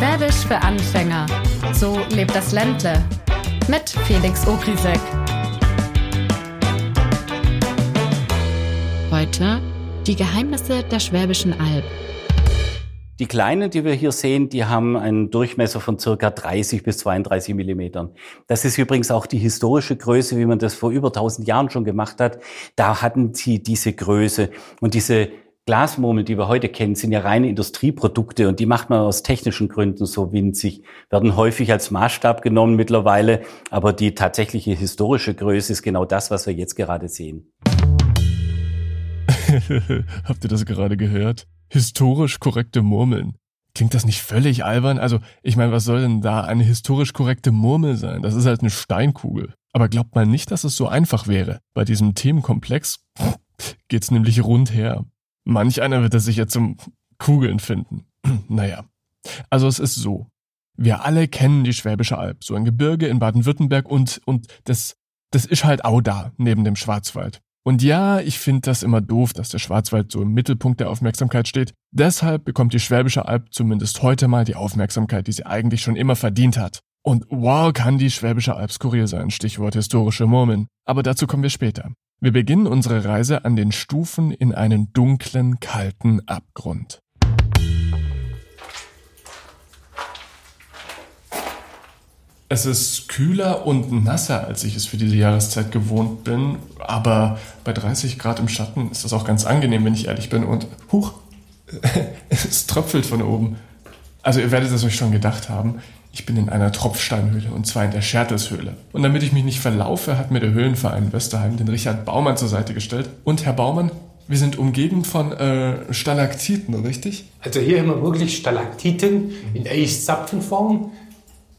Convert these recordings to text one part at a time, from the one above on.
Schwäbisch für Anfänger. So lebt das Ländle. Mit Felix Ogrisek. Heute die Geheimnisse der Schwäbischen Alb. Die kleinen, die wir hier sehen, die haben einen Durchmesser von circa 30 bis 32 Millimetern. Das ist übrigens auch die historische Größe, wie man das vor über 1000 Jahren schon gemacht hat. Da hatten sie diese Größe und diese Glasmurmeln, die wir heute kennen, sind ja reine Industrieprodukte und die macht man aus technischen Gründen so winzig, werden häufig als Maßstab genommen mittlerweile, aber die tatsächliche historische Größe ist genau das, was wir jetzt gerade sehen. Habt ihr das gerade gehört? historisch korrekte Murmeln. Klingt das nicht völlig albern? Also, ich meine, was soll denn da eine historisch korrekte Murmel sein? Das ist halt eine Steinkugel. Aber glaubt man nicht, dass es so einfach wäre. Bei diesem Themenkomplex geht's nämlich rundher. Manch einer wird es sicher zum Kugeln finden. naja. Also es ist so. Wir alle kennen die Schwäbische Alb, so ein Gebirge in Baden-Württemberg und, und das, das ist halt auch da, neben dem Schwarzwald. Und ja, ich finde das immer doof, dass der Schwarzwald so im Mittelpunkt der Aufmerksamkeit steht. Deshalb bekommt die Schwäbische Alb zumindest heute mal die Aufmerksamkeit, die sie eigentlich schon immer verdient hat. Und wow, kann die Schwäbische Alb skurril sein, Stichwort historische Murmeln. Aber dazu kommen wir später. Wir beginnen unsere Reise an den Stufen in einen dunklen, kalten Abgrund. Es ist kühler und nasser, als ich es für diese Jahreszeit gewohnt bin, aber bei 30 Grad im Schatten ist das auch ganz angenehm, wenn ich ehrlich bin. Und huch, es tröpfelt von oben. Also ihr werdet es euch schon gedacht haben, ich bin in einer Tropfsteinhöhle und zwar in der Schertelshöhle. Und damit ich mich nicht verlaufe, hat mir der Höhlenverein Westerheim den Richard Baumann zur Seite gestellt. Und Herr Baumann, wir sind umgeben von äh, Stalaktiten, richtig? Also hier haben wir wirklich Stalaktiten in Eiszapfenform.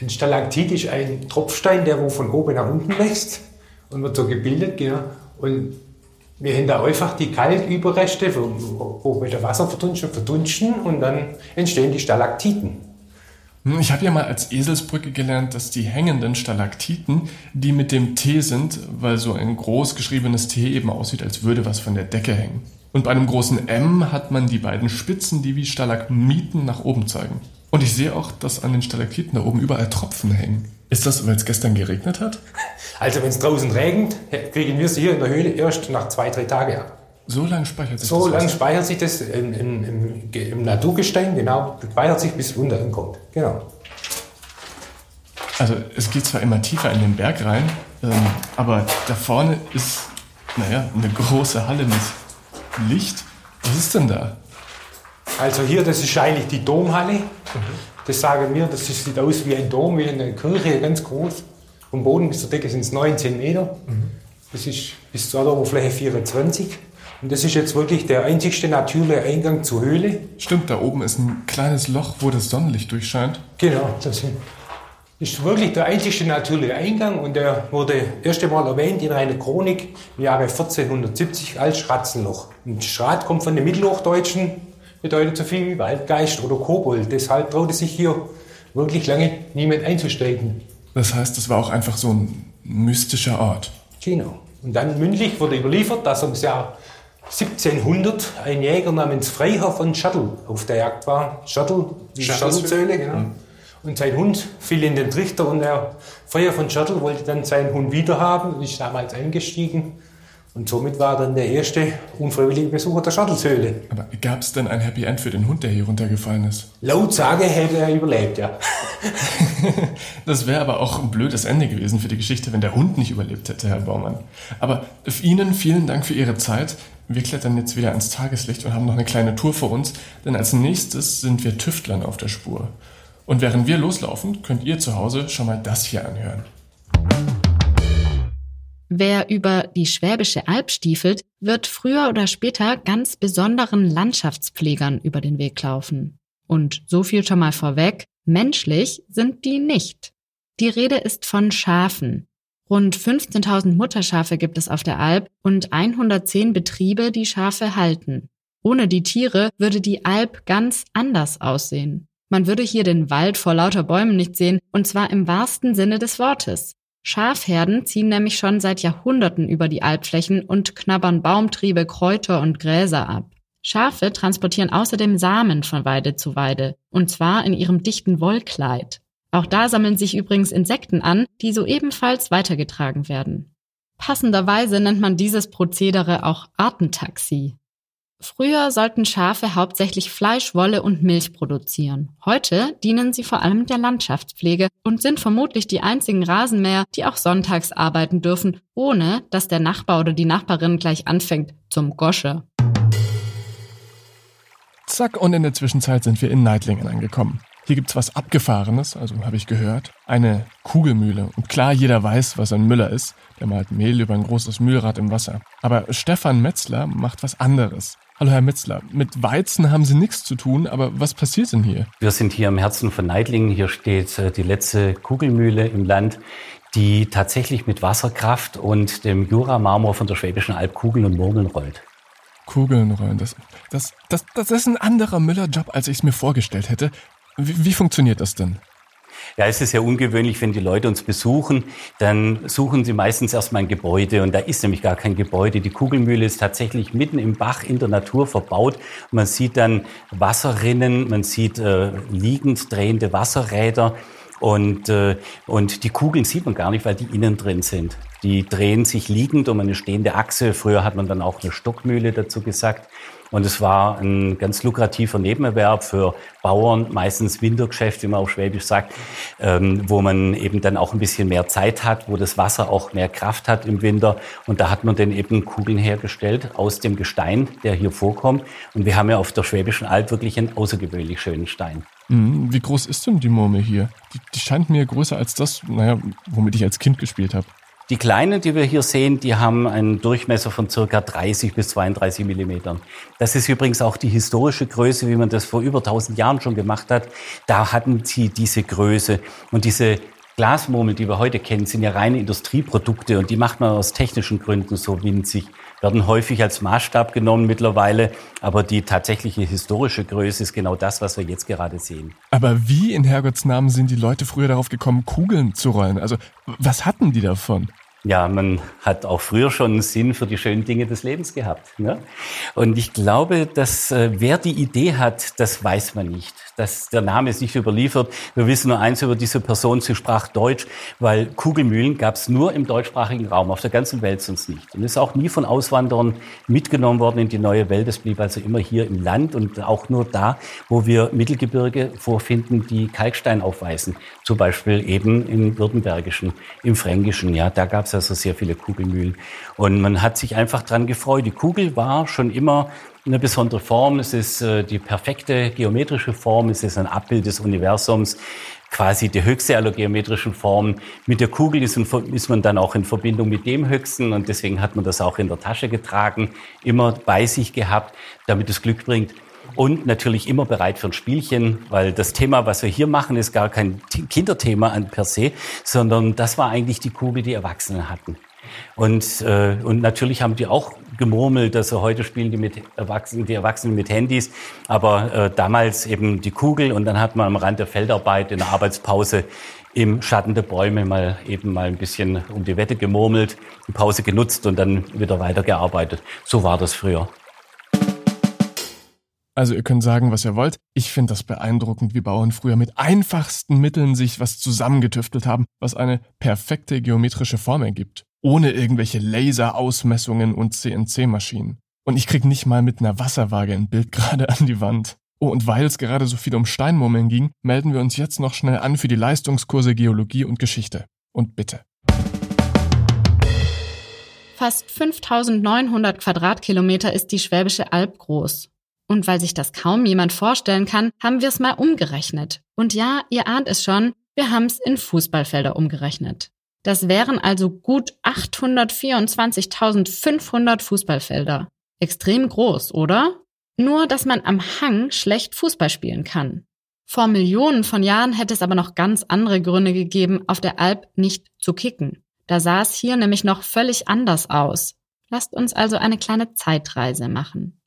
Ein Stalaktit ist ein Tropfstein, der wo von oben nach unten wächst und wird so gebildet. Genau. Und wir haben da einfach die Kalküberreste, wo, wo mit der Wasserverdunsten verdunsten und dann entstehen die Stalaktiten. Hm, ich habe ja mal als Eselsbrücke gelernt, dass die hängenden Stalaktiten die mit dem T sind, weil so ein groß geschriebenes T eben aussieht, als würde was von der Decke hängen. Und bei einem großen M hat man die beiden Spitzen, die wie Stalagmiten nach oben zeigen. Und ich sehe auch, dass an den Stalaktiten da oben überall Tropfen hängen. Ist das, weil es gestern geregnet hat? Also wenn es draußen regnet, kriegen wir sie hier in der Höhle erst nach zwei, drei Tagen ab. So lange speichert sich so das? So lange speichert sich das im, im, im, im Naturgestein, genau, speichert sich, bis es unten kommt. Genau. Also es geht zwar immer tiefer in den Berg rein, ähm, aber da vorne ist, naja, eine große Halle mit Licht. Was ist denn da? Also hier, das ist eigentlich die Domhalle. Das sagen wir, das sieht aus wie ein Dom, wie eine Kirche, ganz groß. Vom Boden bis zur Decke sind es 19 Meter. Das ist bis zur Oberfläche 24. Und das ist jetzt wirklich der einzigste natürliche Eingang zur Höhle. Stimmt, da oben ist ein kleines Loch, wo das Sonnenlicht durchscheint. Genau, das ist wirklich der einzigste natürliche Eingang und der wurde erst einmal erwähnt in einer Chronik im Jahre 1470 als Schratzenloch. Und Schrat kommt von den Mittelhochdeutschen bedeutet so viel wie Waldgeist oder Kobold. Deshalb traute sich hier wirklich lange niemand einzusteigen. Das heißt, es war auch einfach so ein mystischer Ort. Genau. Und dann mündlich wurde überliefert, dass ums Jahr 1700 ein Jäger namens Freiherr von Schottel auf der Jagd war. Schottel, die Schottelzöhle, genau. Mhm. Und sein Hund fiel in den Trichter und der Freiherr von Schottel wollte dann seinen Hund wiederhaben und ist damals eingestiegen und somit war dann der erste unfreiwillige Besucher der Schadelshöhle. Aber gab es denn ein Happy End für den Hund, der hier runtergefallen ist? Laut Sage hätte er überlebt, ja. das wäre aber auch ein blödes Ende gewesen für die Geschichte, wenn der Hund nicht überlebt hätte, Herr Baumann. Aber Ihnen vielen Dank für Ihre Zeit. Wir klettern jetzt wieder ans Tageslicht und haben noch eine kleine Tour vor uns, denn als nächstes sind wir Tüftlern auf der Spur. Und während wir loslaufen, könnt ihr zu Hause schon mal das hier anhören. Wer über die Schwäbische Alb stiefelt, wird früher oder später ganz besonderen Landschaftspflegern über den Weg laufen. Und so viel schon mal vorweg, menschlich sind die nicht. Die Rede ist von Schafen. Rund 15.000 Mutterschafe gibt es auf der Alb und 110 Betriebe, die Schafe halten. Ohne die Tiere würde die Alb ganz anders aussehen. Man würde hier den Wald vor lauter Bäumen nicht sehen, und zwar im wahrsten Sinne des Wortes. Schafherden ziehen nämlich schon seit Jahrhunderten über die Albflächen und knabbern Baumtriebe, Kräuter und Gräser ab. Schafe transportieren außerdem Samen von Weide zu Weide, und zwar in ihrem dichten Wollkleid. Auch da sammeln sich übrigens Insekten an, die so ebenfalls weitergetragen werden. Passenderweise nennt man dieses Prozedere auch Artentaxi. Früher sollten Schafe hauptsächlich Fleisch, Wolle und Milch produzieren. Heute dienen sie vor allem der Landschaftspflege und sind vermutlich die einzigen Rasenmäher, die auch sonntags arbeiten dürfen, ohne dass der Nachbar oder die Nachbarin gleich anfängt zum Gosche. Zack, und in der Zwischenzeit sind wir in Neitlingen angekommen. Hier gibt's was Abgefahrenes, also habe ich gehört. Eine Kugelmühle. Und klar, jeder weiß, was ein Müller ist. Der malt Mehl über ein großes Mühlrad im Wasser. Aber Stefan Metzler macht was anderes. Hallo Herr Metzler, mit Weizen haben Sie nichts zu tun, aber was passiert denn hier? Wir sind hier im Herzen von Neidlingen. Hier steht äh, die letzte Kugelmühle im Land, die tatsächlich mit Wasserkraft und dem Jura-Marmor von der Schwäbischen Alb Kugeln und Murmeln rollt. Kugeln rollen, das, das, das, das ist ein anderer Müllerjob, als ich es mir vorgestellt hätte. Wie, wie funktioniert das denn? Ja, es ist ja ungewöhnlich, wenn die Leute uns besuchen, dann suchen sie meistens erstmal ein Gebäude und da ist nämlich gar kein Gebäude. Die Kugelmühle ist tatsächlich mitten im Bach in der Natur verbaut. Man sieht dann Wasserrinnen, man sieht äh, liegend drehende Wasserräder und, äh, und die Kugeln sieht man gar nicht, weil die innen drin sind. Die drehen sich liegend um eine stehende Achse. Früher hat man dann auch eine Stockmühle dazu gesagt. Und es war ein ganz lukrativer Nebenerwerb für Bauern, meistens Wintergeschäft, wie man auf Schwäbisch sagt, ähm, wo man eben dann auch ein bisschen mehr Zeit hat, wo das Wasser auch mehr Kraft hat im Winter. Und da hat man dann eben Kugeln hergestellt aus dem Gestein, der hier vorkommt. Und wir haben ja auf der Schwäbischen Alb wirklich einen außergewöhnlich schönen Stein. Mhm. Wie groß ist denn die Murmel hier? Die, die scheint mir größer als das, naja, womit ich als Kind gespielt habe. Die kleinen, die wir hier sehen, die haben einen Durchmesser von circa 30 bis 32 Millimetern. Das ist übrigens auch die historische Größe, wie man das vor über 1000 Jahren schon gemacht hat. Da hatten sie diese Größe. Und diese Glasmurmeln, die wir heute kennen, sind ja reine Industrieprodukte und die macht man aus technischen Gründen so winzig, werden häufig als Maßstab genommen mittlerweile, aber die tatsächliche historische Größe ist genau das, was wir jetzt gerade sehen. Aber wie in Herrgottsnamen sind die Leute früher darauf gekommen, Kugeln zu rollen? Also was hatten die davon? Ja, man hat auch früher schon Sinn für die schönen Dinge des Lebens gehabt. Ne? Und ich glaube, dass äh, wer die Idee hat, das weiß man nicht. Dass der Name ist nicht überliefert. Wir wissen nur eins über diese Person, sie sprach Deutsch, weil Kugelmühlen gab es nur im deutschsprachigen Raum, auf der ganzen Welt sonst nicht. Und ist auch nie von Auswanderern mitgenommen worden in die neue Welt. Es blieb also immer hier im Land und auch nur da, wo wir Mittelgebirge vorfinden, die Kalkstein aufweisen. Zum Beispiel eben im Württembergischen, im Fränkischen. Ja, da gab es also sehr viele Kugelmühlen. Und man hat sich einfach dran gefreut. Die Kugel war schon immer eine besondere Form. Es ist äh, die perfekte geometrische Form. Es ist ein Abbild des Universums quasi die höchste aller geometrischen Formen. Mit der Kugel ist, man dann auch in Verbindung mit dem Höchsten und deswegen hat man das auch in der Tasche getragen, immer bei sich gehabt, damit es Glück bringt und natürlich immer bereit für ein Spielchen, weil das Thema, was wir hier machen, ist gar kein Kinderthema an per se, sondern das war eigentlich die Kugel, die Erwachsene hatten. Und, äh, und natürlich haben die auch gemurmelt, dass heute spielen die, mit Erwachsenen, die Erwachsenen mit Handys, aber äh, damals eben die Kugel und dann hat man am Rand der Feldarbeit in der Arbeitspause im Schatten der Bäume mal eben mal ein bisschen um die Wette gemurmelt, die Pause genutzt und dann wieder weitergearbeitet. So war das früher. Also ihr könnt sagen, was ihr wollt. Ich finde das beeindruckend, wie Bauern früher mit einfachsten Mitteln sich was zusammengetüftelt haben, was eine perfekte geometrische Form ergibt. Ohne irgendwelche Laserausmessungen und CNC-Maschinen. Und ich krieg nicht mal mit einer Wasserwaage ein Bild gerade an die Wand. Oh, und weil es gerade so viel um Steinmurmeln ging, melden wir uns jetzt noch schnell an für die Leistungskurse Geologie und Geschichte. Und bitte. Fast 5900 Quadratkilometer ist die Schwäbische Alb groß. Und weil sich das kaum jemand vorstellen kann, haben wir es mal umgerechnet. Und ja, ihr ahnt es schon, wir haben es in Fußballfelder umgerechnet. Das wären also gut 824.500 Fußballfelder. Extrem groß, oder? Nur, dass man am Hang schlecht Fußball spielen kann. Vor Millionen von Jahren hätte es aber noch ganz andere Gründe gegeben, auf der Alp nicht zu kicken. Da sah es hier nämlich noch völlig anders aus. Lasst uns also eine kleine Zeitreise machen.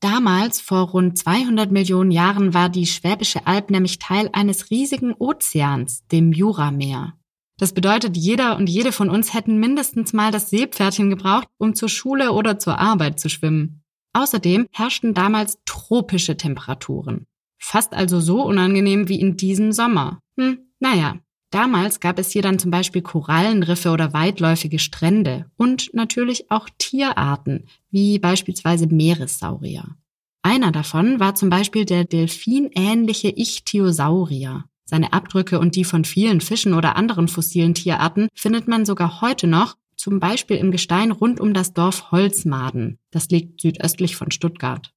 Damals, vor rund 200 Millionen Jahren, war die Schwäbische Alb nämlich Teil eines riesigen Ozeans, dem Jurameer. Das bedeutet, jeder und jede von uns hätten mindestens mal das Seepferdchen gebraucht, um zur Schule oder zur Arbeit zu schwimmen. Außerdem herrschten damals tropische Temperaturen. Fast also so unangenehm wie in diesem Sommer. Hm, naja. Damals gab es hier dann zum Beispiel Korallenriffe oder weitläufige Strände und natürlich auch Tierarten, wie beispielsweise Meeressaurier. Einer davon war zum Beispiel der delfinähnliche Ichthyosaurier. Seine Abdrücke und die von vielen Fischen oder anderen fossilen Tierarten findet man sogar heute noch, zum Beispiel im Gestein rund um das Dorf Holzmaden. Das liegt südöstlich von Stuttgart.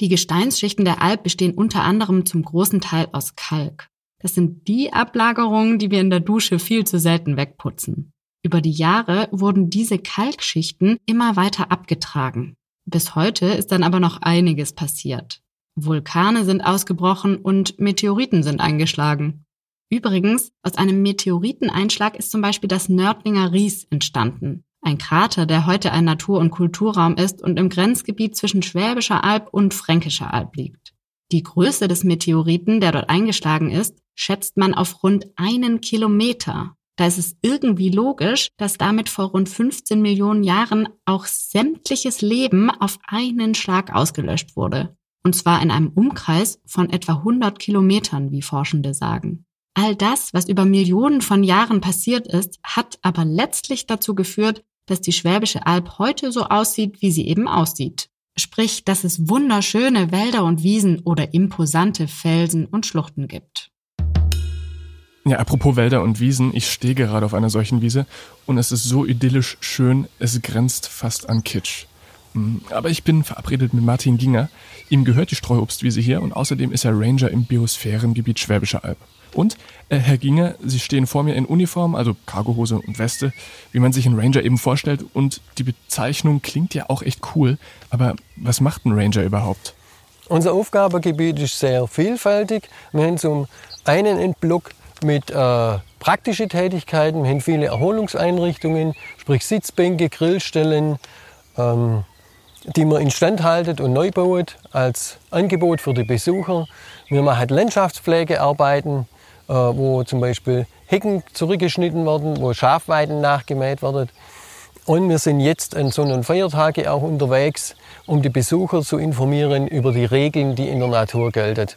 Die Gesteinsschichten der Alp bestehen unter anderem zum großen Teil aus Kalk. Das sind die Ablagerungen, die wir in der Dusche viel zu selten wegputzen. Über die Jahre wurden diese Kalkschichten immer weiter abgetragen. Bis heute ist dann aber noch einiges passiert. Vulkane sind ausgebrochen und Meteoriten sind eingeschlagen. Übrigens, aus einem Meteoriteneinschlag ist zum Beispiel das Nördlinger Ries entstanden. Ein Krater, der heute ein Natur- und Kulturraum ist und im Grenzgebiet zwischen Schwäbischer Alb und Fränkischer Alb liegt. Die Größe des Meteoriten, der dort eingeschlagen ist, schätzt man auf rund einen Kilometer. Da ist es irgendwie logisch, dass damit vor rund 15 Millionen Jahren auch sämtliches Leben auf einen Schlag ausgelöscht wurde. Und zwar in einem Umkreis von etwa 100 Kilometern, wie Forschende sagen. All das, was über Millionen von Jahren passiert ist, hat aber letztlich dazu geführt, dass die Schwäbische Alb heute so aussieht, wie sie eben aussieht. Sprich, dass es wunderschöne Wälder und Wiesen oder imposante Felsen und Schluchten gibt. Ja, apropos Wälder und Wiesen, ich stehe gerade auf einer solchen Wiese und es ist so idyllisch schön, es grenzt fast an Kitsch. Hm, aber ich bin verabredet mit Martin Ginger. Ihm gehört die Streuobstwiese hier und außerdem ist er Ranger im Biosphärengebiet Schwäbische Alb. Und, äh, Herr Ginger, Sie stehen vor mir in Uniform, also Cargohose und Weste, wie man sich einen Ranger eben vorstellt. Und die Bezeichnung klingt ja auch echt cool. Aber was macht ein Ranger überhaupt? Unser Aufgabengebiet ist sehr vielfältig. Wir haben zum einen einen Block mit äh, praktischen Tätigkeiten. Wir haben viele Erholungseinrichtungen, sprich Sitzbänke, Grillstellen, ähm, die man instand haltet und neu baut als Angebot für die Besucher. Wir machen Landschaftspflegearbeiten, wo zum Beispiel Hecken zurückgeschnitten werden, wo Schafweiden nachgemäht werden. Und wir sind jetzt an Sonn- und Feiertage auch unterwegs, um die Besucher zu informieren über die Regeln, die in der Natur gelten.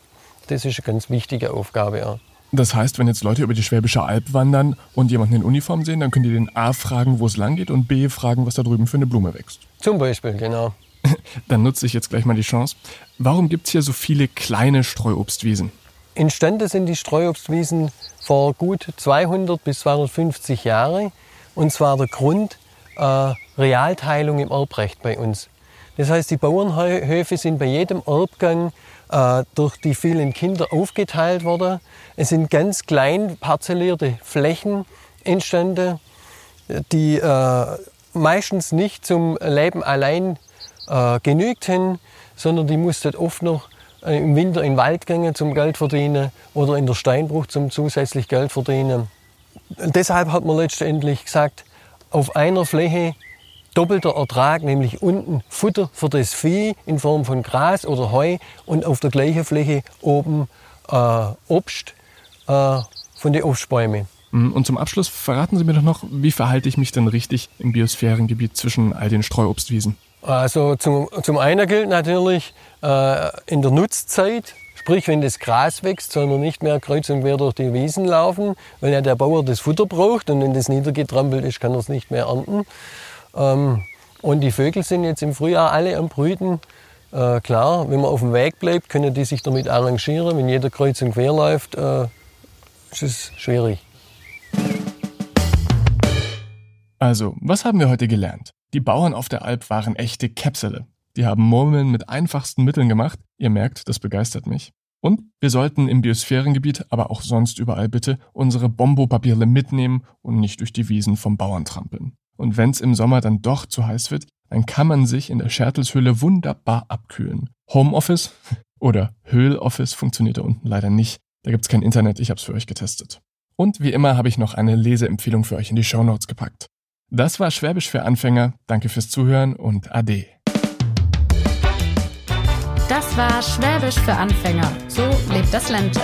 Das ist eine ganz wichtige Aufgabe. Ja. Das heißt, wenn jetzt Leute über die Schwäbische Alb wandern und jemanden in Uniform sehen, dann können die den A fragen, wo es lang geht und B fragen, was da drüben für eine Blume wächst. Zum Beispiel, genau. dann nutze ich jetzt gleich mal die Chance. Warum gibt es hier so viele kleine Streuobstwiesen? Entstanden sind die Streuobstwiesen vor gut 200 bis 250 Jahren. Und zwar der Grund äh, Realteilung im Erbrecht bei uns. Das heißt, die Bauernhöfe sind bei jedem Erbgang äh, durch die vielen Kinder aufgeteilt worden. Es sind ganz klein parzellierte Flächen entstanden, die äh, meistens nicht zum Leben allein äh, genügten, sondern die mussten oft noch im Winter in den Wald gehen zum Geld verdienen oder in der Steinbruch zum zusätzlich Geld verdienen. Deshalb hat man letztendlich gesagt, auf einer Fläche doppelter Ertrag, nämlich unten Futter für das Vieh in Form von Gras oder Heu und auf der gleichen Fläche oben äh, Obst äh, von den Obstbäumen. Mhm, und zum Abschluss verraten Sie mir doch noch, wie verhalte ich mich denn richtig im Biosphärengebiet zwischen all den Streuobstwiesen? Also zum, zum einen gilt natürlich äh, in der Nutzzeit, sprich wenn das Gras wächst, soll man nicht mehr kreuz und quer durch die Wiesen laufen, weil ja der Bauer das Futter braucht und wenn das niedergetrampelt ist, kann er es nicht mehr ernten. Ähm, und die Vögel sind jetzt im Frühjahr alle am Brüten. Äh, klar, wenn man auf dem Weg bleibt, können die sich damit arrangieren. Wenn jeder kreuz und quer läuft, äh, ist es schwierig. Also, was haben wir heute gelernt? Die Bauern auf der Alp waren echte Käpsele. Die haben Murmeln mit einfachsten Mitteln gemacht. Ihr merkt, das begeistert mich. Und wir sollten im Biosphärengebiet, aber auch sonst überall bitte, unsere Bombopapiere mitnehmen und nicht durch die Wiesen vom Bauern trampeln. Und wenn es im Sommer dann doch zu heiß wird, dann kann man sich in der Schertelshöhle wunderbar abkühlen. Homeoffice oder Höhloffice funktioniert da unten leider nicht. Da gibt's kein Internet, ich hab's für euch getestet. Und wie immer habe ich noch eine Leseempfehlung für euch in die Show Notes gepackt. Das war Schwäbisch für Anfänger. Danke fürs Zuhören und Ade. Das war Schwäbisch für Anfänger. So lebt das Lente.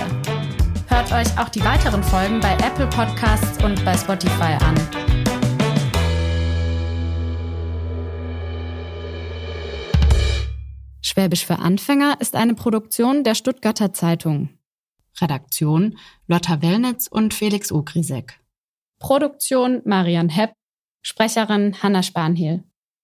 Hört euch auch die weiteren Folgen bei Apple Podcasts und bei Spotify an. Schwäbisch für Anfänger ist eine Produktion der Stuttgarter Zeitung. Redaktion Lotta Wellnitz und Felix Ogrisek. Produktion Marian Hepp. Sprecherin Hanna Spanhiel.